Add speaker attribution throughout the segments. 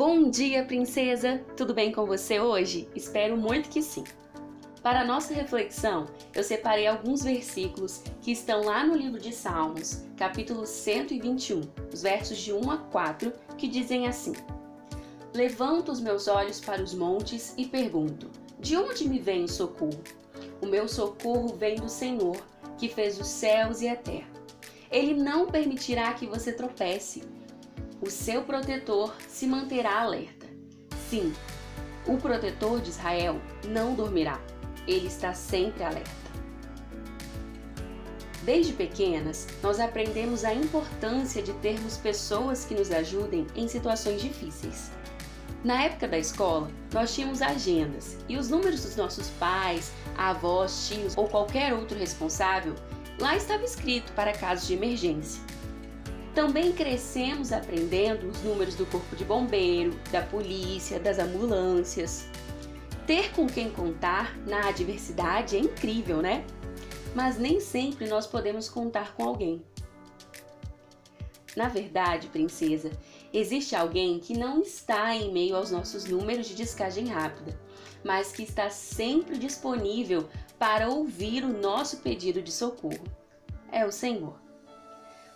Speaker 1: Bom dia, princesa! Tudo bem com você hoje? Espero muito que sim. Para nossa reflexão, eu separei alguns versículos que estão lá no livro de Salmos, capítulo 121, os versos de 1 a 4, que dizem assim: Levanto os meus olhos para os montes e pergunto: De onde me vem o socorro? O meu socorro vem do Senhor, que fez os céus e a terra. Ele não permitirá que você tropece o seu protetor se manterá alerta. Sim, o protetor de Israel não dormirá, ele está sempre alerta. Desde pequenas, nós aprendemos a importância de termos pessoas que nos ajudem em situações difíceis. Na época da escola, nós tínhamos agendas e os números dos nossos pais, avós, tios ou qualquer outro responsável lá estava escrito para casos de emergência. Também crescemos aprendendo os números do corpo de bombeiro, da polícia, das ambulâncias. Ter com quem contar na adversidade é incrível, né? Mas nem sempre nós podemos contar com alguém. Na verdade, princesa, existe alguém que não está em meio aos nossos números de descagem rápida, mas que está sempre disponível para ouvir o nosso pedido de socorro. É o Senhor.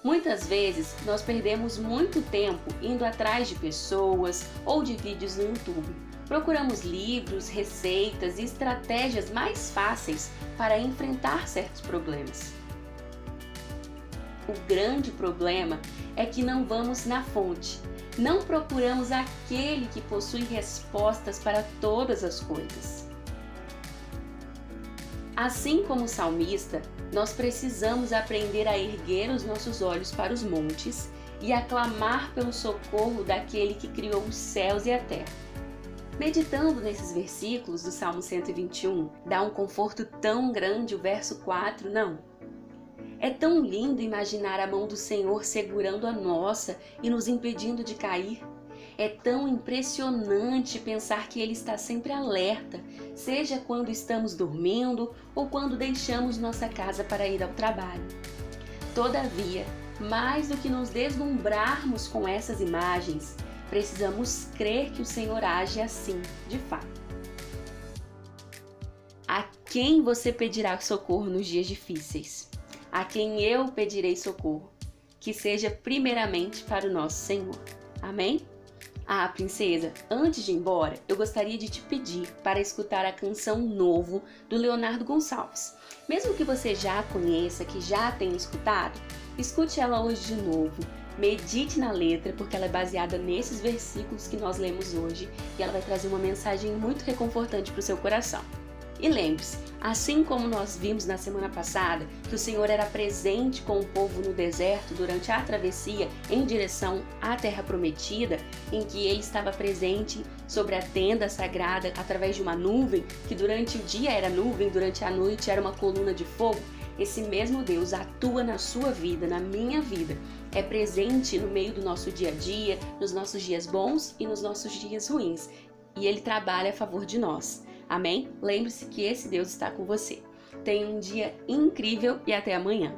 Speaker 1: Muitas vezes nós perdemos muito tempo indo atrás de pessoas ou de vídeos no YouTube. Procuramos livros, receitas e estratégias mais fáceis para enfrentar certos problemas. O grande problema é que não vamos na fonte, não procuramos aquele que possui respostas para todas as coisas. Assim como o salmista, nós precisamos aprender a erguer os nossos olhos para os montes e a clamar pelo socorro daquele que criou os céus e a terra. Meditando nesses versículos do Salmo 121, dá um conforto tão grande o verso 4, não? É tão lindo imaginar a mão do Senhor segurando a nossa e nos impedindo de cair. É tão impressionante pensar que Ele está sempre alerta, seja quando estamos dormindo ou quando deixamos nossa casa para ir ao trabalho. Todavia, mais do que nos deslumbrarmos com essas imagens, precisamos crer que o Senhor age assim, de fato. A quem você pedirá socorro nos dias difíceis? A quem eu pedirei socorro? Que seja primeiramente para o nosso Senhor. Amém? Ah, princesa, antes de ir embora, eu gostaria de te pedir para escutar a canção Novo do Leonardo Gonçalves. Mesmo que você já a conheça, que já a tenha escutado, escute ela hoje de novo. Medite na letra, porque ela é baseada nesses versículos que nós lemos hoje e ela vai trazer uma mensagem muito reconfortante para o seu coração. E lembre-se, assim como nós vimos na semana passada que o Senhor era presente com o povo no deserto durante a travessia em direção à terra prometida, em que ele estava presente sobre a tenda sagrada através de uma nuvem, que durante o dia era nuvem, durante a noite era uma coluna de fogo, esse mesmo Deus atua na sua vida, na minha vida. É presente no meio do nosso dia a dia, nos nossos dias bons e nos nossos dias ruins. E ele trabalha a favor de nós. Amém? Lembre-se que esse Deus está com você. Tenha um dia incrível e até amanhã.